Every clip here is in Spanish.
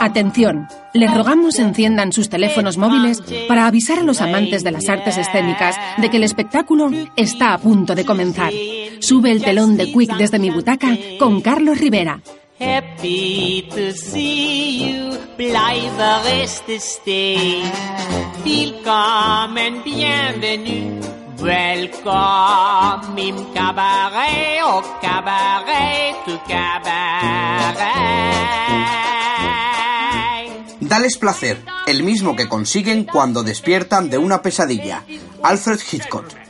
Atención, les rogamos enciendan sus teléfonos móviles para avisar a los amantes de las artes escénicas de que el espectáculo está a punto de comenzar. Sube el telón de Quick desde mi butaca con Carlos Rivera. Happy to see you, bienvenue. Welcome cabaret, cabaret, tu cabaret. Dales placer, el mismo que consiguen cuando despiertan de una pesadilla. Alfred Hitchcock.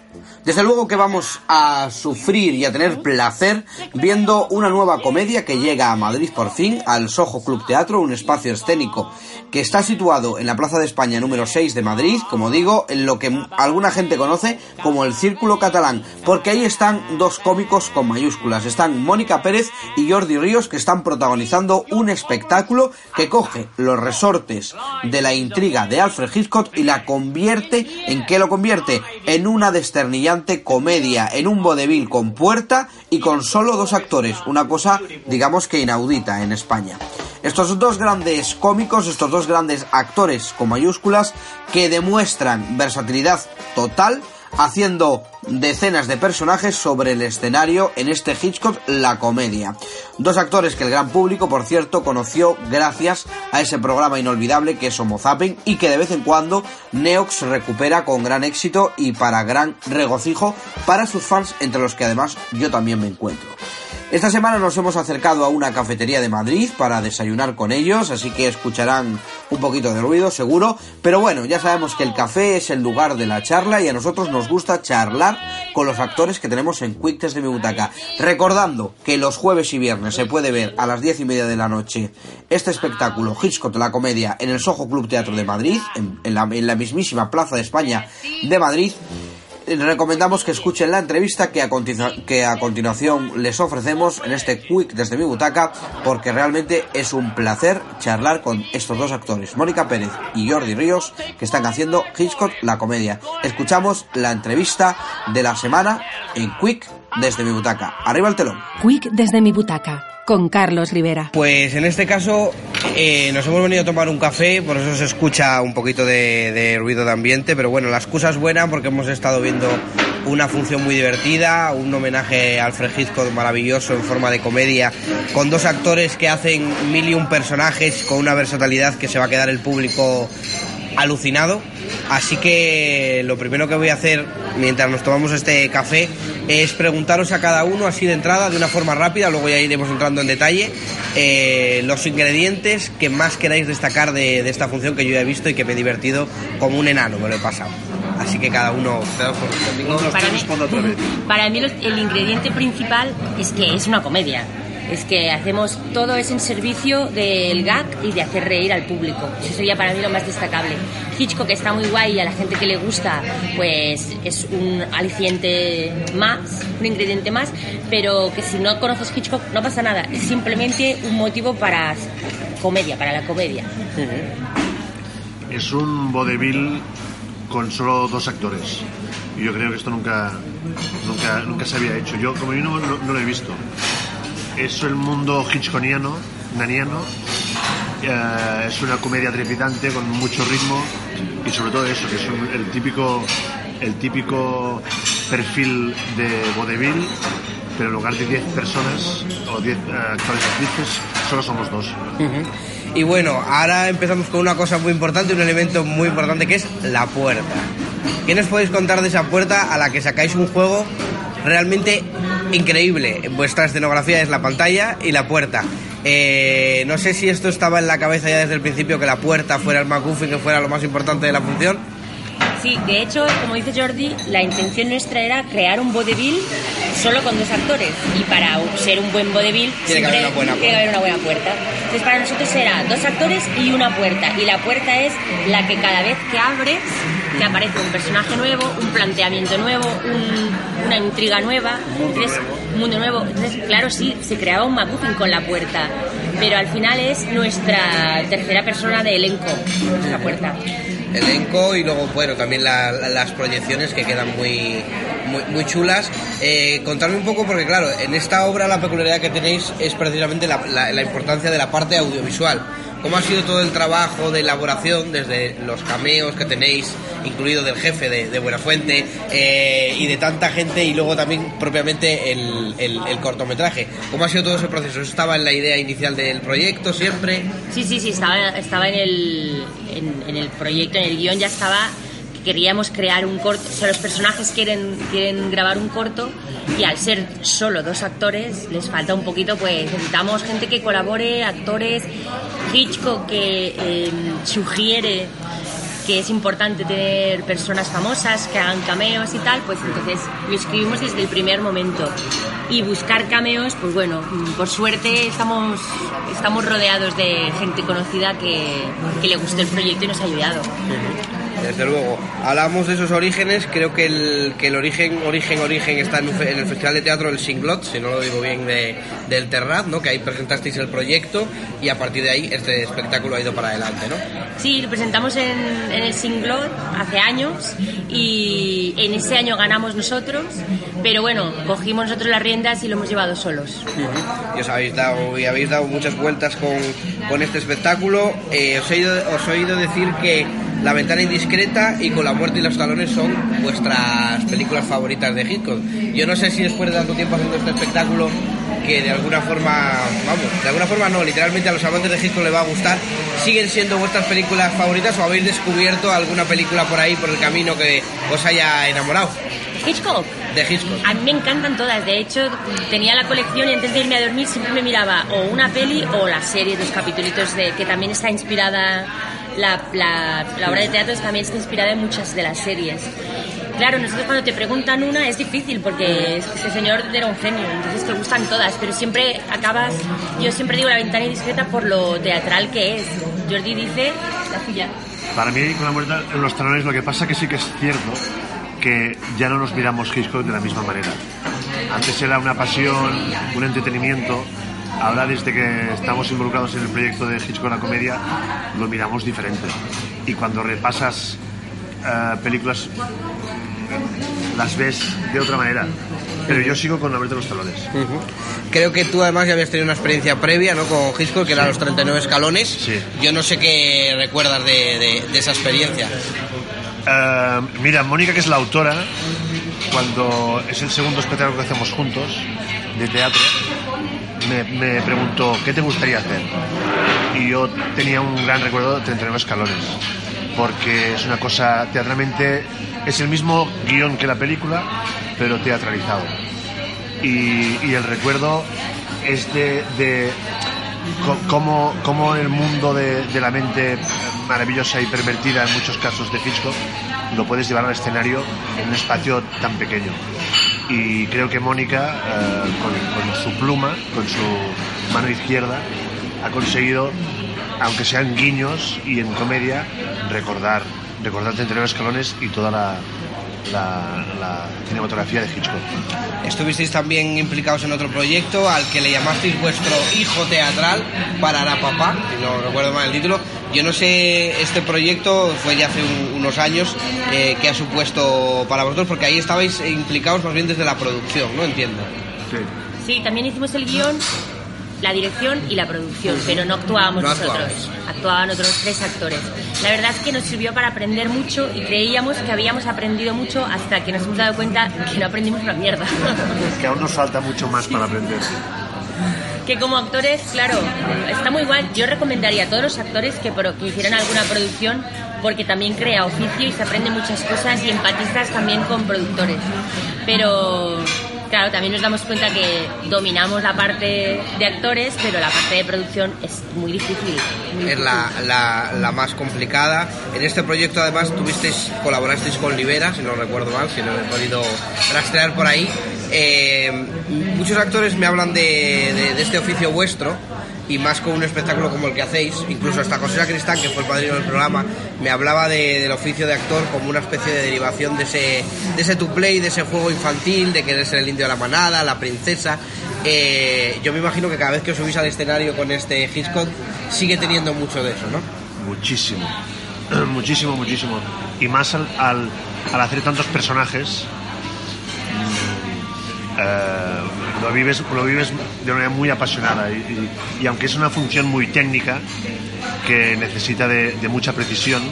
Desde luego que vamos a sufrir y a tener placer viendo una nueva comedia que llega a Madrid por fin, al Soho Club Teatro, un espacio escénico que está situado en la Plaza de España número 6 de Madrid, como digo, en lo que alguna gente conoce como el Círculo Catalán, porque ahí están dos cómicos con mayúsculas, están Mónica Pérez y Jordi Ríos que están protagonizando un espectáculo que coge los resortes de la intriga de Alfred Hitchcock y la convierte, ¿en qué lo convierte? En una comedia en un vodevil con puerta y con solo dos actores, una cosa digamos que inaudita en España. Estos dos grandes cómicos, estos dos grandes actores con mayúsculas que demuestran versatilidad total haciendo decenas de personajes sobre el escenario en este Hitchcock La Comedia. Dos actores que el gran público, por cierto, conoció gracias a ese programa inolvidable que es Homo Zapping y que de vez en cuando Neox recupera con gran éxito y para gran regocijo para sus fans, entre los que además yo también me encuentro. Esta semana nos hemos acercado a una cafetería de Madrid para desayunar con ellos, así que escucharán un poquito de ruido, seguro. Pero bueno, ya sabemos que el café es el lugar de la charla y a nosotros nos gusta charlar con los actores que tenemos en Quick de mi butaca. Recordando que los jueves y viernes se puede ver a las diez y media de la noche este espectáculo Hitchcock la comedia en el Soho Club Teatro de Madrid, en, la, en la mismísima Plaza de España de Madrid recomendamos que escuchen la entrevista que a, que a continuación les ofrecemos en este Quick desde mi butaca, porque realmente es un placer charlar con estos dos actores, Mónica Pérez y Jordi Ríos, que están haciendo Hitchcock la comedia. Escuchamos la entrevista de la semana en Quick desde mi butaca. Arriba el telón. Quick desde mi butaca con Carlos Rivera. Pues en este caso eh, nos hemos venido a tomar un café, por eso se escucha un poquito de, ruido de ambiente, pero bueno, la excusa es buena porque hemos estado viendo una función muy divertida, un homenaje al Hitchcock maravilloso en forma de comedia, con dos actores que hacen mil y un personajes con una versatilidad que se va a quedar el público alucinado. Así que lo primero que voy a hacer mientras nos tomamos este café es preguntaros a cada uno así de entrada, de una forma rápida, luego ya iremos entrando en detalle, eh, los ingredientes que más queráis destacar de, esta función que yo ya he visto y que me he divertido como un enano, me lo he pasado. Así que cada uno... Para mí, para mí el ingrediente principal es que es una comedia es que hacemos todo es en servicio del gag y de hacer reír al público. Eso sería para mí lo más destacable. Hitchcock está muy guay y a la gente que le gusta, pues es un aliciente más, un ingrediente más, pero que si no conoces Hitchcock no pasa nada, es simplemente un motivo para comedia, para la comedia. Es un vodevil con solo dos actores. Y yo creo que esto nunca, nunca, nunca se había hecho. Yo, como yo no lo he visto es el mundo hitchconiano, naniano. Eh, es una comedia trepidante con mucho ritmo y sobre todo eso, que es el típico el típico perfil de vodevil, pero en lugar de 10 personas o 10 uh, actores actrices, solo somos dos. Y bueno, ahora empezamos con una cosa muy importante, un elemento muy importante que es la puerta. ¿Qué nos podéis contar de esa puerta a la que sacáis un juego realmente increíble. Vuestra escenografía es la pantalla y la puerta. Eh, no sé si esto estaba en la cabeza ya desde el principio, que la puerta fuera el McGuffin, que fuera lo más importante de la función. Sí, de hecho, como dice Jordi, la intención nuestra era crear un vodevil solo con dos actores. Y para ser un buen vodevil Tiene que haber una buena tiene que haber una buena puerta. Entonces para nosotros era dos actores y una puerta. Y la puerta es la que cada vez que abres te aparece un personaje nuevo, un planteamiento nuevo, un- una intriga nueva, un mundo nuevo. Entonces, claro, sí, se creaba un MacGuffin con la puerta, pero al final es nuestra tercera persona de elenco, nuestra puerta. elenco y luego, bueno, también la- la- las proyecciones que quedan muy, muy, muy chulas. Eh, contadme un poco, porque claro, en esta obra la peculiaridad que tenéis es precisamente la, la- la importancia de la parte audiovisual. ¿Cómo ha sido todo el trabajo de elaboración, desde los cameos que tenéis, incluido del jefe de, de Buenafuente, eh, y de tanta gente, y luego también propiamente el, el- el cortometraje? ¿Cómo ha sido todo ese proceso? ¿Eso estaba en la idea inicial del proyecto siempre? Sí, sí, sí, estaba, estaba en, el, en, en el proyecto, en el guion ya estaba queríamos crear un corto, o sea, los personajes quieren, quieren grabar un corto y al ser solo dos actores les falta un poquito, pues necesitamos gente que colabore, actores, Hitchcock que eh, sugiere que es importante tener personas famosas que hagan cameos y tal, pues entonces lo escribimos desde el primer momento. Y buscar cameos, pues bueno, mm, por suerte estamos, estamos rodeados de gente conocida que, que le gustó el proyecto y nos ha ayudado. Desde luego. Hablamos de esos orígenes, creo que el, que el origen, origen, origen está en, el Festival de Teatro del Singlot, si no lo digo bien, de, del Terrat, ¿no? Que ahí presentasteis el proyecto y a partir de ahí este espectáculo ha ido para adelante, ¿no? Sí, lo presentamos en, en el Singlot hace años y en ese año ganamos nosotros, pero bueno, cogimos nosotros las riendas y lo hemos llevado solos. Y os habéis dado, y habéis dado muchas vueltas con, con este espectáculo. Eh, os, he oído, os he oído decir que La ventana indiscreta y Con la muerte y los talones son vuestras películas favoritas de Hitchcock. Yo no sé si después de tanto tiempo haciendo este espectáculo que de alguna forma, vamos, de alguna forma no, literalmente a los amantes de Hitchcock les va a gustar, siguen siendo vuestras películas favoritas o habéis descubierto alguna película por ahí, por el camino que os haya enamorado Hitchcock. de Hitchcock. A mí me encantan todas, de hecho tenía la colección y antes de irme a dormir siempre me miraba o una peli o la serie, los capítulos de que también está inspirada, la, la, la obra de teatro también está inspirada en muchas de las series. Claro, nosotros cuando te preguntan una es difícil porque es que este señor era un genio, entonces te gustan todas, pero siempre acabas, yo siempre digo la ventana indiscreta por lo teatral que es. Jordi dice la suya. Para mí, con la muerte en los talones, lo que pasa que sí que es cierto que ya no nos miramos Hitchcock de la misma manera. Antes era una pasión, un entretenimiento. Ahora, desde que estamos involucrados en el proyecto de Hitchcock la comedia, lo miramos diferente. Y cuando repasas eh, películas, las ves de otra manera. Pero yo sigo con en los talones. Creo que tú además ya habías tenido una experiencia previa ¿no? con Hitchcock, que era los 39 escalones. Sí. Yo no sé qué recuerdas de, de- de esa experiencia. Eh, mira, Mónica, que es la autora, cuando es el segundo espectáculo que hacemos juntos de teatro, me, preguntó, ¿qué te gustaría hacer? Y yo tenía un gran recuerdo de 39 escalones, porque es una cosa teatralmente, es el mismo guion que la película, pero teatralizado. Y, el recuerdo es de, de cómo, cómo el mundo de, de la mente maravillosa y pervertida en muchos casos de Hitchcock lo puedes llevar al escenario en un espacio tan pequeño. Y creo que Mónica, eh, con, con su pluma, con su mano izquierda, ha conseguido, aunque sean guiños y en comedia, recordar, recordar 39 escalones y toda la, la- la cinematografía de Hitchcock. Estuvisteis también implicados en otro proyecto al que le llamasteis vuestro hijo teatral, Parará Papá, si no recuerdo mal el título. Yo no sé, este proyecto fue ya hace un- unos años, eh, ¿qué ha supuesto para vosotros? Porque ahí estabais implicados más bien desde la producción, ¿no? Entiendo. Sí, también hicimos el guion, la dirección y la producción, pero no actuábamos No nosotros. Actuaban otros tres actores. La verdad es que nos sirvió para aprender mucho y creíamos que habíamos aprendido mucho hasta que nos hemos dado cuenta que no aprendimos una mierda. Que aún nos falta mucho más para aprender. que como actores, claro, está muy igual. Yo recomendaría a todos los actores que hicieran alguna producción porque también crea oficio y se aprende muchas cosas y empatizas también con productores. Pero Claro, también nos damos cuenta que dominamos la parte de actores, pero la parte de producción es muy difícil. muy Es la, la- la más complicada. En este proyecto además tuvisteis, colaborasteis con Libera, si no recuerdo mal, si no he podido rastrear por ahí. Eh, muchos actores me hablan de, de- de este oficio vuestro y más con un espectáculo como el que hacéis. Incluso hasta José Cristán, que fue el padrino del programa, me hablaba de- del oficio de actor como una especie de derivación de ese, de ese to play, de ese juego infantil, de querer ser el indio de la manada, la princesa. Eh, yo me imagino que cada vez que os subís al escenario con este Hitchcock sigue teniendo mucho de eso, ¿no? Muchísimo. muchísimo, muchísimo. Y más al, al, al hacer tantos personajes, mm, eh, lo, vives, lo vives de una manera muy apasionada. Y, y- y aunque es una función muy técnica, que necesita de, de mucha precisión,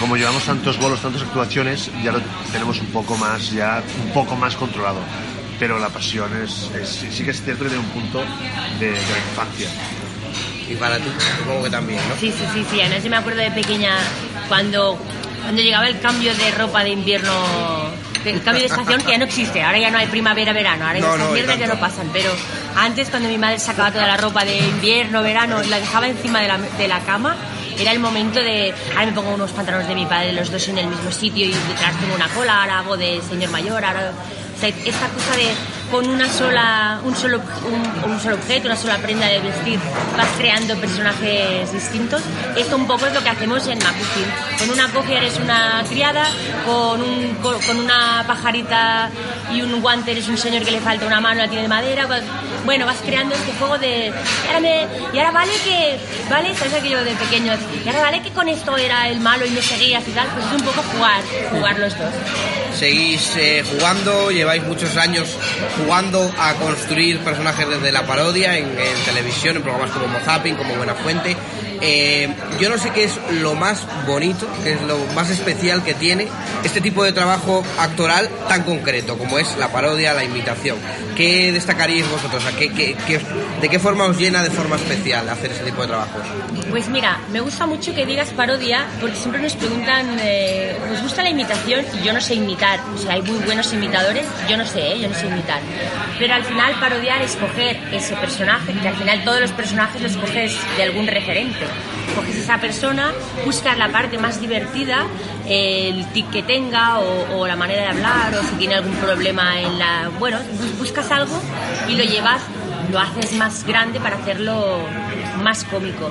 como llevamos tantos bolos, tantas actuaciones, ya lo tenemos un poco más, ya un poco más controlado. Pero la pasión es, es- sí que es cierto que tiene un punto de, de la infancia. Y para ti, supongo que también, ¿no? Sí, sí, sí, sí. Además, yo me acuerdo de pequeña cuando, cuando llegaba el cambio de ropa de invierno, el cambio de estación que ya no existe. Ahora ya no hay primavera, verano. Ahora No, esas no, mierdas ya no pasan. Pero antes, cuando mi madre sacaba toda la ropa de invierno, verano, y la dejaba encima de la, de la cama, era el momento de. Ahora me pongo unos pantalones de mi padre, los dos en el mismo sitio, y detrás tengo una cola, ahora hago de señor mayor, ahora. O sea, esta cosa de con una sola, un solo, un, un solo objeto, una sola prenda de vestir, vas creando personajes distintos. Esto un poco es lo que hacemos en Macucin. Con una cofia eres una criada, con, un, con, una pajarita y un guante eres un señor que le falta una mano, la tiene de madera. vas- Bueno, vas creando este juego de... Y ahora, me- y ahora vale que... ¿Vale? ¿Sabes aquello de pequeños? Y ahora vale que con esto era el malo y me seguías y tal. Pues es un poco jugar, jugar los dos. Seguís eh, jugando, lleváis muchos años jugando a construir personajes desde la parodia en, televisión, en programas como Mozapping, como Buena Fuente. Eh, yo no sé qué es lo más bonito, qué es lo más especial que tiene este tipo de trabajo actoral tan concreto como es la parodia, la imitación. ¿Qué destacaríais vosotros? ¿A qué- qué- qué os- ¿De qué forma os llena de forma especial hacer ese tipo de trabajos? Pues mira, me gusta mucho que digas parodia porque siempre nos preguntan, eh, ¿os gusta la imitación? Y yo no sé imitar, o sea, hay muy buenos imitadores, yo no sé, ¿eh? yo no sé imitar. Pero al final parodiar es coger ese personaje, que al final todos los personajes los coges de algún referente. Coges esa persona, buscas la parte más divertida, el tic que tenga o, o la manera de hablar o si tiene algún problema en la... Bueno, bus- buscas algo y lo llevas lo haces más grande para hacerlo más cómico.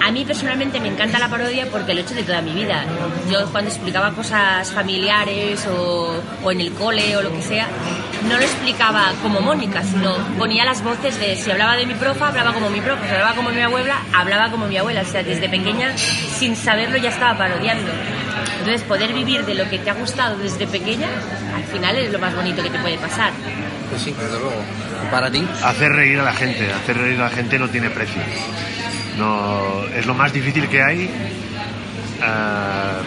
A mí personalmente me encanta la parodia porque lo he hecho de toda mi vida. Yo cuando explicaba cosas familiares o, o en el cole o lo que sea, no lo explicaba como Mónica, sino ponía las voces de si hablaba de mi profa, hablaba como mi profa, si hablaba como mi abuela, hablaba como mi abuela. O sea, desde pequeña, sin saberlo, ya estaba parodiando. Entonces, poder vivir de lo que te ha gustado desde pequeña, al final es lo más bonito que te puede pasar. Pues sí, desde luego. ¿Y para ti? Hacer reír a la gente, hacer reír a la gente no tiene precio. No, es lo más difícil que hay, eh,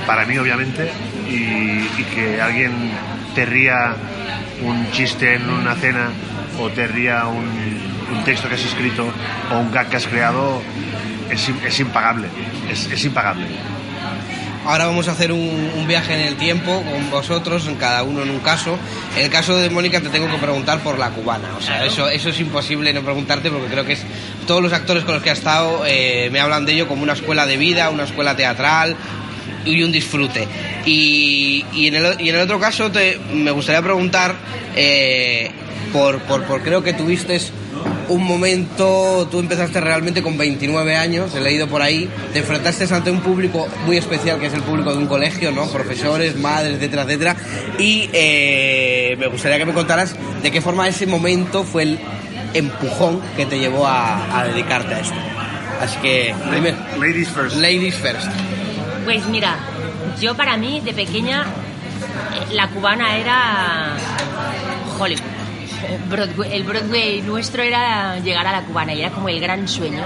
para mí obviamente, y, que alguien te ría un chiste en una cena o te ría un, un texto que has escrito o un gag que has creado es, es impagable, es, es impagable. Ahora vamos a hacer un, un viaje en el tiempo con vosotros, en cada uno en un caso. En el caso de Mónica te tengo que preguntar por la cubana. O sea, eso, eso es imposible no preguntarte porque creo que es todos los actores con los que ha estado eh, me hablan de ello como una escuela de vida, una escuela teatral y un disfrute. Y, y en, el, y en el otro caso te, me gustaría preguntar eh, por, por, por creo que tuviste un momento, tú empezaste realmente con 29 años, he leído por ahí, te enfrentaste ante un público muy especial que es el público de un colegio, ¿no? Profesores, madres, etcétera, etcétera. Y eh, me gustaría que me contaras de qué forma ese momento fue el empujón que te llevó a, a dedicarte a esto. Así que, primero, Ladies first. ladies first. Pues mira, yo para mí de pequeña eh, la cubana era Hollywood. Broadway- el Broadway nuestro era llegar a la cubana y era como el gran sueño.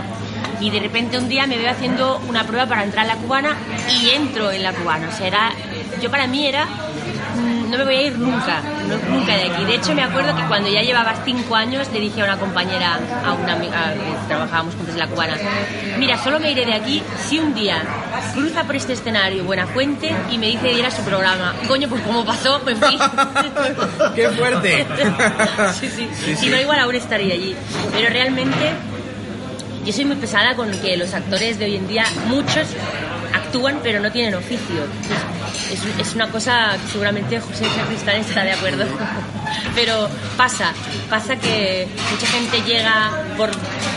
Y de repente un día me veo haciendo una prueba para entrar a la cubana y entro en la cubana. O sea, era, yo para mí era, no me voy a ir nunca, no- nunca de aquí. De hecho, me acuerdo que cuando ya llevaba cinco años le dije a una compañera, a una amiga que trabajábamos juntos en la cubana, mira, solo me iré de aquí si un día cruza por este escenario Buenafuente y me dice de ir a su programa. Coño, pues como pasó, me fui. ¡Qué fuerte! sí, sí. Sí, Si sí. no, igual aún estaría allí. Pero realmente yo soy muy pesada con que los actores de hoy en día, muchos actúan pero no tienen oficio. Es, es una cosa que seguramente José Sacristán estará de acuerdo. Pero pasa, pasa que mucha gente llega por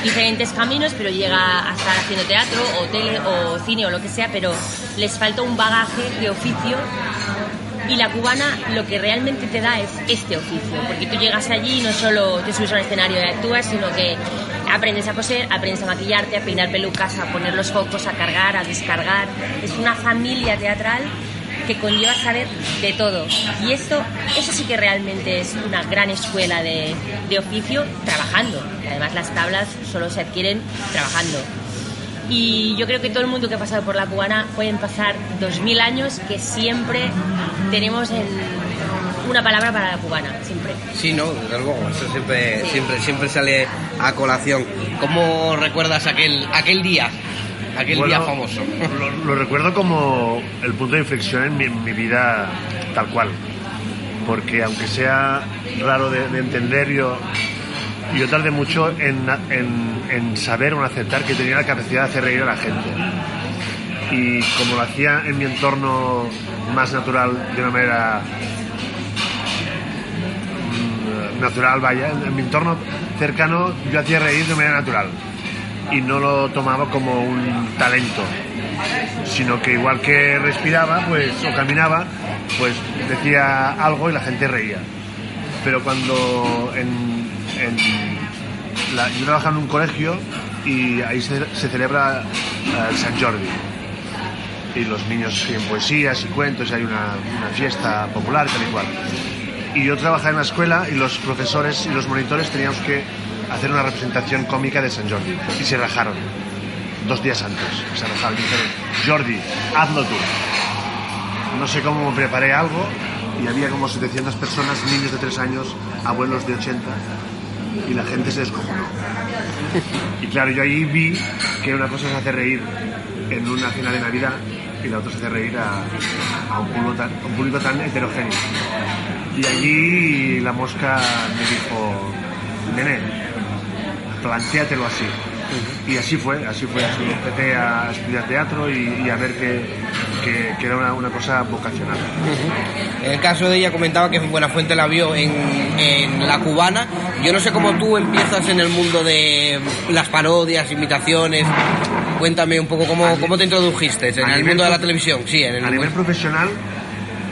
diferentes caminos, pero llega a estar haciendo teatro o tele o cine o lo que sea, pero les falta un bagaje de oficio y la cubana lo que realmente te da es este oficio, porque tú llegas allí y no solo te subes a un escenario y actúas, sino que aprendes a coser, aprendes a maquillarte, a peinar pelucas, a poner los focos, a cargar, a descargar. Es una familia teatral que conlleva saber de todo. Y esto, eso sí que realmente es una gran escuela de, de oficio trabajando. Además las tablas solo se adquieren trabajando. Y yo creo que todo el mundo que ha pasado por la cubana pueden pasar 2000 años que siempre tenemos en una palabra para la cubana, siempre. Sí, no, desde luego, eso siempre, siempre, siempre sale a colación. ¿Cómo recuerdas aquel, aquel día? Aquel Bueno, día famoso. Lo, lo recuerdo como el punto de inflexión en mi, en mi vida tal cual. Porque aunque sea raro de, de entender, yo, yo tardé mucho en, en- en saber o en aceptar que tenía la capacidad de hacer reír a la gente. Y como lo hacía en mi entorno más natural, de una manera natural, vaya, en mi entorno cercano yo hacía reír de manera natural y no lo tomaba como un talento, sino que igual que respiraba, pues o caminaba, pues decía algo y la gente reía. Pero cuando en, en la- yo trabajaba en un colegio y ahí se, celebra eh, el San Jordi y los niños escriben poesías y cuentos y hay una fiesta popular tal y cual. Y yo trabajaba en la escuela y los profesores y los monitores teníamos que hacer una representación cómica de San Jordi y se rajaron dos días antes. Se rajaron y dijeron, Jordi, hazlo tú. No sé cómo preparé algo y había como 700 personas, niños de 3 años, abuelos de 80 y la gente se descojonó. Y claro, yo ahí vi que una cosa es hacer reír en una cena de Navidad y la otra es hacer reír a, a un, público tan, a un público tan heterogéneo. Y allí la mosca me dijo, nene, plantéatelo así. Y así fue, así fue. Así empecé a estudiar teatro y, y a ver que, que- que era una, una cosa vocacional. En el caso de ella comentaba que Buenafuente la vio en, en La Cubana. Yo no sé cómo tú empiezas en el mundo de las parodias, imitaciones. Cuéntame un poco cómo, cómo te introdujiste en el mundo de la televisión. Sí, en el a nivel profesional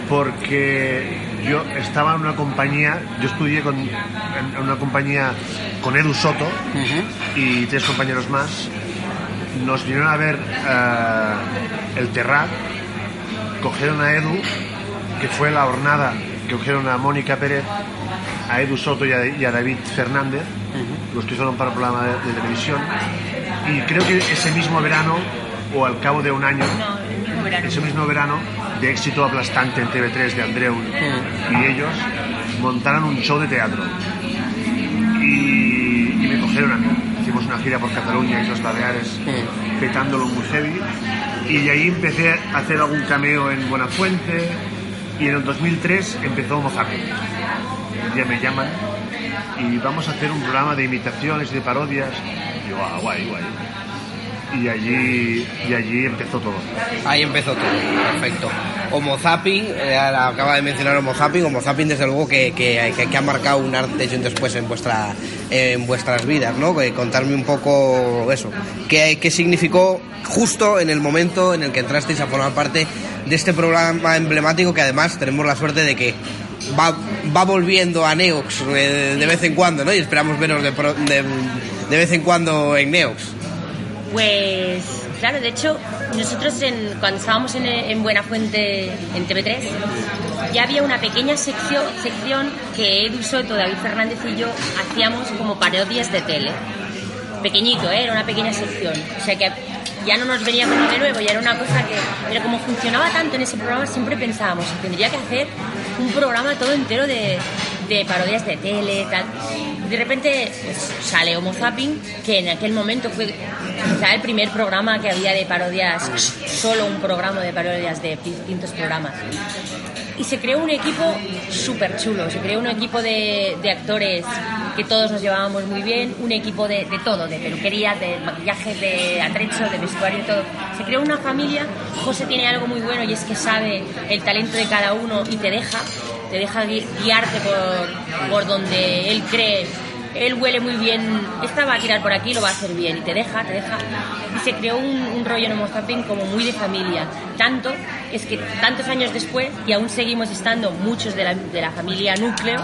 porque yo estaba en una compañía, yo estudié con, en una compañía con Edu Soto y tres compañeros más. Nos vinieron a ver eh, el Terrat, cogieron a Edu, que fue la hornada, que cogieron a Mónica Pérez, a Edu Soto y a, y a David Fernández, los que fueron para el programa de, de televisión. Y creo que ese mismo verano, o al cabo de un año, No, el mismo verano. ese mismo verano, de éxito aplastante en TV3 de Andreu y ellos, montaron un show de teatro. Y, y me cogieron a mí. Hicimos una gira por Cataluña y los Baleares, petándolo muy heavy. Y de ahí empecé a hacer algún cameo en Buenafuente. Y en el 2003 empezó. Un día me llaman y vamos a hacer un programa de imitaciones y de parodias. Yo, ah, guay, guay. Y allí, y allí empezó todo. Ahí empezó todo, perfecto. Homo Zapping, eh, acaba de mencionar Homo Zapping, Homo Zapping desde luego que, que, ha marcado un antes y un después en, vuestra, en vuestras vidas, ¿no? Que contarme un poco eso, qué, qué significó justo en el momento en el que entrasteis a formar parte de este programa emblemático que además tenemos la suerte de que va, va volviendo a Neox eh, de vez en cuando, ¿no? Y esperamos veros de, pro- de vez en cuando en Neox. Pues claro, de hecho, nosotros en- cuando estábamos en, en Buenafuente, en TV3, ya había una pequeña sección, sección que Edu Soto, David Fernández y yo hacíamos como parodias de tele. Pequeñito, ¿eh? era una pequeña sección. O sea que ya no nos venía como de nuevo, ya era una cosa que... Pero como funcionaba tanto en ese programa, siempre pensábamos, tendría que hacer un programa todo entero de, de parodias de tele, tal. De repente pues, sale Homo Zapping, que en aquel momento fue quizá el primer programa que había de parodias, solo un programa de parodias de distintos programas. Y se creó un equipo súper chulo, se creó un equipo de, de actores que todos nos llevábamos muy bien, un equipo de, de todo, de peluquería, de maquillaje, de atrecho, de vestuario, todo. Se creó una familia, José tiene algo muy bueno y es que sabe el talento de cada uno y te deja, te deja gui- guiarte por, por donde él cree. Él huele muy bien, esta va a tirar por aquí, lo va a hacer bien y te deja, te deja. Y se creó un, rollo en Homo como muy de familia. Tanto es que tantos años después y aún seguimos estando muchos de la, de la familia núcleo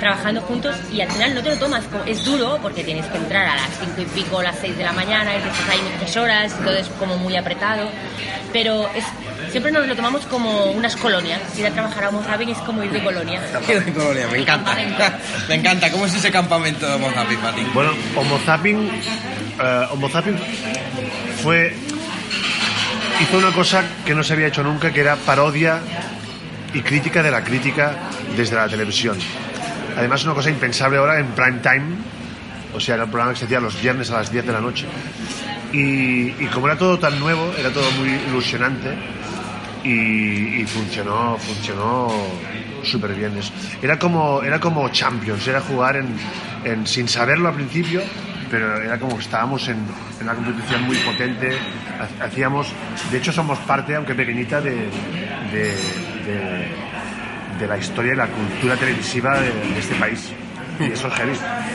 trabajando juntos y al final no te lo tomas. Es duro porque tienes que entrar a las cinco y pico, las seis de la mañana y estás ahí muchas horas todo es como muy apretado. Pero es, siempre nos lo tomamos como unas colonias. Ir a trabajar a Homo Zapping es como ir de colonia. de colonia, me encanta. me encanta. ¿Cómo es ese campamento de Homo Zapping, Mati? Bueno, Homo Zapping, eh, Homo Zapping fue hizo una cosa que no se había hecho nunca, que era parodia y crítica de la crítica desde la televisión. Además, una cosa impensable ahora en prime time, o sea, era un programa que se hacía los viernes a las 10 de la noche. Y, y como era todo tan nuevo, era todo muy ilusionante y, y funcionó, funcionó súper bien. Era como, era como Champions, era jugar en, en- sin saberlo al principio, pero era como que estábamos en, en una competición muy potente. Ha- Hacíamos, de hecho, somos parte, aunque pequeñita, de, de, de- la historia y la cultura televisiva de este país. Y eso es heavy.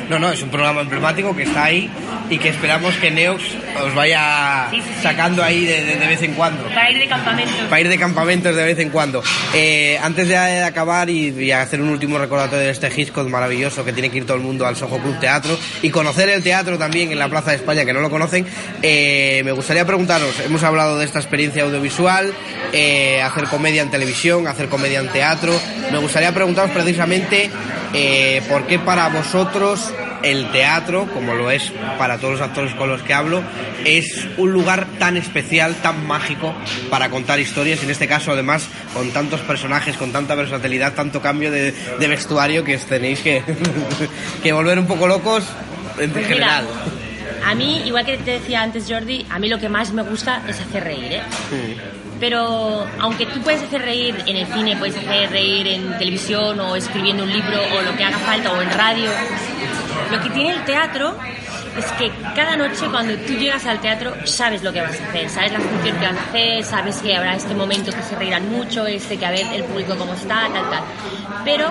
No, no, es un programa emblemático que está ahí y que esperamos que Neox os vaya Sí, sí, sí. sacando ahí de, de- de vez en cuando. Para ir de campamento. Para ir de campamentos de vez en cuando. Eh, antes de acabar y, y hacer un último recordatorio de este Hitchcock maravilloso que tiene que ir todo el mundo al Soho Club Teatro y conocer el teatro también en la Plaza de España que no lo conocen, eh, me gustaría preguntaros, hemos hablado de esta experiencia audiovisual, eh, hacer comedia en televisión, hacer comedia en teatro, me gustaría preguntaros precisamente eh, por qué para vosotros el teatro, como lo es para todos los actores con los que hablo, es un lugar tan especial, tan mágico para contar historias. En este caso, además, con tantos personajes, con tanta versatilidad, tanto cambio de, de vestuario que os tenéis que, que volver un poco locos en Pues general. mira, a mí, igual que te decía antes Jordi, a mí lo que más me gusta es hacer reír, ¿eh? Pero aunque tú puedes hacer reír en el cine, puedes hacer reír en televisión o escribiendo un libro o lo que haga falta o en radio, lo que tiene el teatro es que cada noche cuando tú llegas al teatro sabes lo que vas a hacer, sabes la función que vas a hacer, sabes que habrá este momento que se reirán mucho, este que a ver el público cómo está, tal, tal. Pero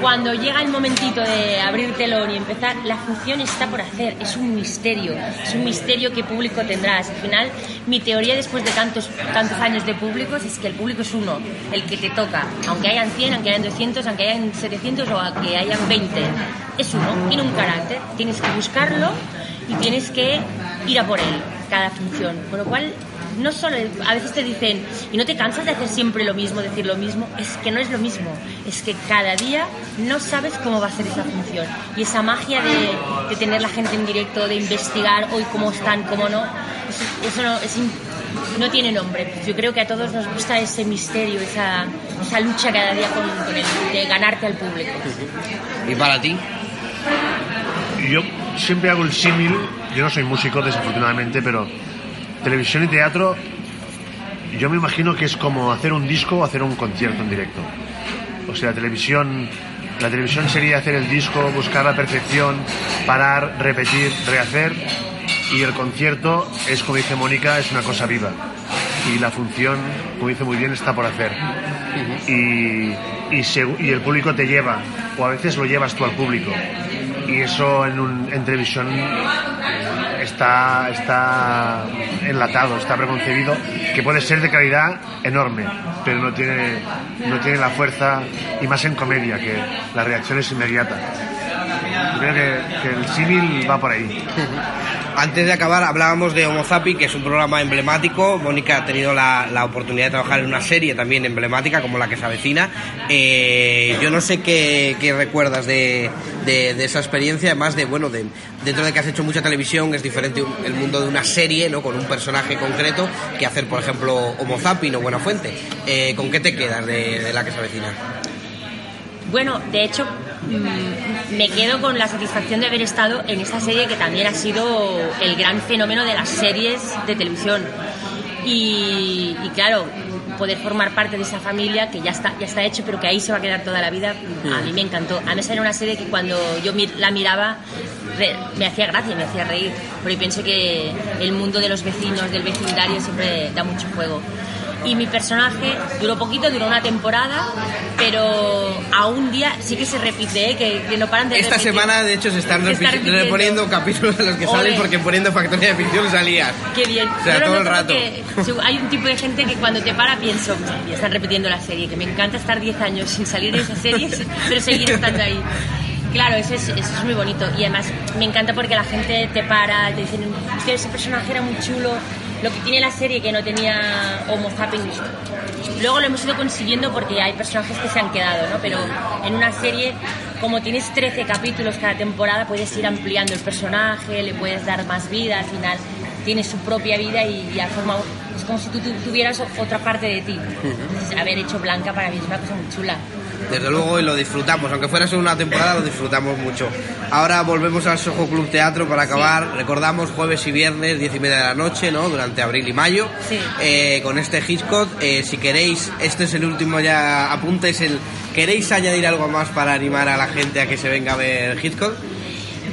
cuando llega el momentito de abrir telón y empezar, la función está por hacer, es un misterio, es un misterio que público tendrás. Al final, mi teoría después de tantos, tantos años de públicos es que el público es uno, el que te toca, aunque hayan 100, aunque hayan 200, aunque hayan 700 o aunque hayan 20, es uno, tiene un carácter, tienes que buscarlo y tienes que ir a por él cada función. Con lo cual, no solo, a veces te dicen, y no te cansas de hacer siempre lo mismo, decir lo mismo, es que no es lo mismo, es que cada día no sabes cómo va a ser esa función. Y esa magia de, de tener la gente en directo, de investigar hoy cómo están, cómo no, eso, no, es no tiene nombre. Yo creo que a todos nos gusta ese misterio, esa, esa lucha cada día con, con el, de ganarte al público. ¿Y para ti? Yo siempre hago el símil, yo no soy músico desafortunadamente, pero televisión y teatro, yo me imagino que es como hacer un disco o hacer un concierto en directo. O sea, televisión, la televisión sería hacer el disco, buscar la perfección, parar, repetir, rehacer, y el concierto es, como dice Mónica, es una cosa viva. Y la función, como dice muy bien, está por hacer. Y, y, el público te lleva, o a veces lo llevas tú al público. Y eso en, un- en televisión está, está enlatado, está preconcebido, que puede ser de calidad enorme, pero no tiene, no tiene la fuerza, y más en comedia, que la reacción es inmediata. Creo que, el símil va por ahí. Antes de acabar, hablábamos de Homo Zapping, que es un programa emblemático. Mónica ha tenido la, la oportunidad de trabajar en una serie también emblemática, como la que se avecina. Eh, yo no sé qué, qué recuerdas de, de- esa experiencia, además de, bueno, de, dentro de que has hecho mucha televisión, es diferente el mundo de una serie, ¿no? Con un personaje concreto, que hacer, por ejemplo, Homo Zapping o Buenafuente. Eh, ¿Con qué te quedas de, de la que se avecina? Bueno, de hecho, mm, me quedo con la satisfacción de haber estado en esta serie que también ha sido el gran fenómeno de las series de televisión. Y, claro, poder formar parte de esa familia que ya está, ya está hecho, pero que ahí se va a quedar toda la vida, a mí me encantó. A mí era una serie que cuando yo la miraba me hacía gracia, me hacía reír, porque pienso que el mundo de los vecinos, del vecindario, siempre da mucho juego. Y mi personaje duró poquito, duró una temporada, pero a un día sí que se repite, ¿eh? que, que no paran de Esta repetir. semana, de hecho, se están Se está repi- repitiendo. reponiendo capítulos de los que salen porque poniendo Factoría de Ficción salías. Qué bien. O sea, Yo todo el rato. hay un tipo de gente que cuando te para pienso, ya están repitiendo la serie, que me encanta estar 10 años sin salir de esas series, pero seguir estando ahí. Claro, eso es, eso es muy bonito. Y además me encanta porque la gente te para, te dicen, "Hostia, ese personaje era muy chulo. Lo que tiene la serie que no tenía Homo sapiens. Luego lo hemos ido consiguiendo porque hay personajes que se han quedado, ¿no? Pero en una serie, como tienes 13 capítulos cada temporada, puedes ir ampliando el personaje, le puedes dar más vida, al final tiene su propia vida y ya forma... Es como si tú tuvieras otra parte de ti. Entonces, haber hecho Blanca para mí es una cosa muy chula. Desde luego, y lo disfrutamos. Aunque fuera solo una temporada, lo disfrutamos mucho. Ahora volvemos al Soho Club Teatro para acabar. Recordamos jueves y viernes, diez y media de la noche, ¿no? Durante abril y mayo. Sí. Eh, con este Hitchcock. Eh, si queréis, este es el último ya apunte, es el... ¿Queréis añadir algo más para animar a la gente a que se venga a ver Hitchcock?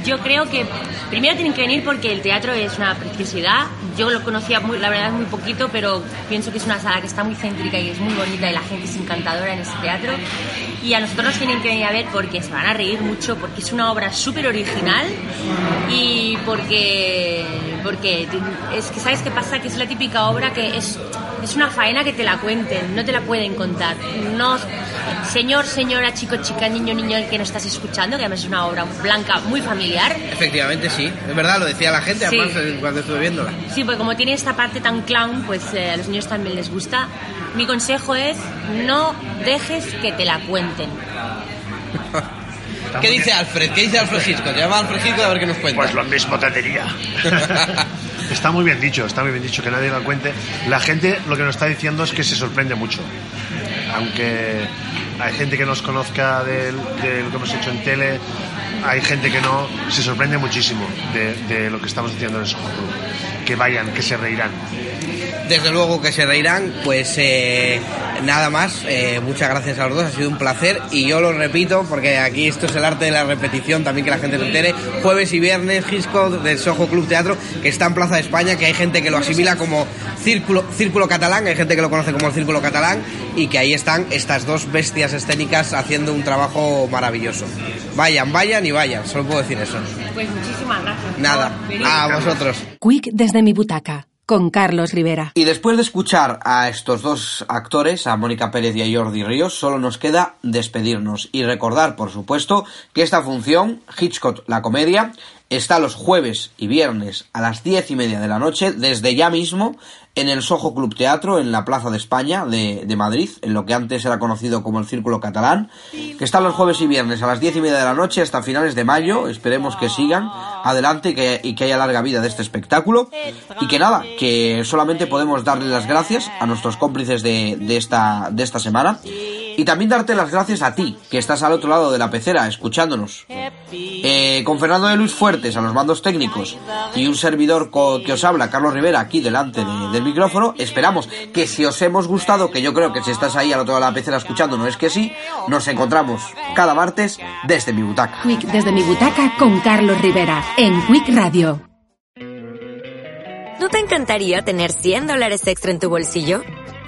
Yo creo que primero tienen que venir porque el teatro es una preciosidad. Yo lo conocía, muy, la verdad, muy poquito, pero pienso que es una sala que está muy céntrica y es muy bonita y la gente es encantadora en ese teatro. Y a nosotros nos tienen que venir a ver porque se van a reír mucho, porque es una obra súper original y porque, porque es que, ¿sabes qué pasa? Que es la típica obra que es, es una faena que te la cuenten, no te la pueden contar. No, señor, señora, chico, chica, niño, niño, el que no estás escuchando, que además es una obra blanca muy familiar. Efectivamente, sí. Es verdad, lo decía la gente, Sí. además, eh, cuando estuve viéndola. Sí, porque como tiene esta parte tan clown, pues eh, a los niños también les gusta. Mi consejo es no dejes que te la cuenten. ¿Qué dice Alfred? ¿Qué dice Alfred Hitchcock? Llama a Alfred Hitchcock a ver qué nos cuenta. Pues lo mismo te diría. está muy bien dicho, está muy bien dicho, que nadie lo cuente. La gente lo que nos está diciendo es que se sorprende mucho. Aunque hay gente que nos conozca de, lo que hemos hecho en tele, hay gente que no, se sorprende muchísimo de, lo que estamos haciendo en el Soho. Que vayan, que se reirán. Desde luego que se reirán, pues eh, nada más, eh, muchas gracias a los dos, ha sido un placer y yo lo repito porque aquí esto es el arte de la repetición, también que la gente se entere, jueves y viernes Hitchcock del Soho Club Teatro, que está en Plaza de España, que hay gente que lo asimila como círculo, círculo catalán, hay gente que lo conoce como el círculo catalán y que ahí están estas dos bestias escénicas haciendo un trabajo maravilloso. Vayan, vayan y vayan, solo puedo decir eso. Pues muchísimas gracias. Nada, a vosotros. Quick desde mi butaca, con Carlos Rivera. Y después de escuchar a estos dos actores, a Mónica Pérez y a Jordi Ríos, solo nos queda despedirnos y recordar, por supuesto, que esta función, Hitchcock la comedia, está los jueves y viernes a las diez y media de la noche, desde ya mismo, en el Soho Club Teatro, en la Plaza de España de, de Madrid, en lo que antes era conocido como el Círculo Catalán, que están los jueves y viernes a las diez y media de la noche hasta finales de mayo, esperemos que sigan adelante y que, y que haya larga vida de este espectáculo, y que nada, que solamente podemos darle las gracias a nuestros cómplices de, de esta, de esta semana, y también darte las gracias a ti, que estás al otro lado de la pecera, escuchándonos. Eh, con Fernando de Luis Fuertes a los mandos técnicos y un servidor que os habla, Carlos Rivera, aquí delante de- del micrófono, esperamos que si os hemos gustado, que yo creo que si estás ahí al otro lado de la pecera escuchando, no es que sí, nos encontramos cada martes desde mi butaca. Quick desde mi butaca con Carlos Rivera, en Quick Radio. ¿No te encantaría tener 100 dólares extra en tu bolsillo?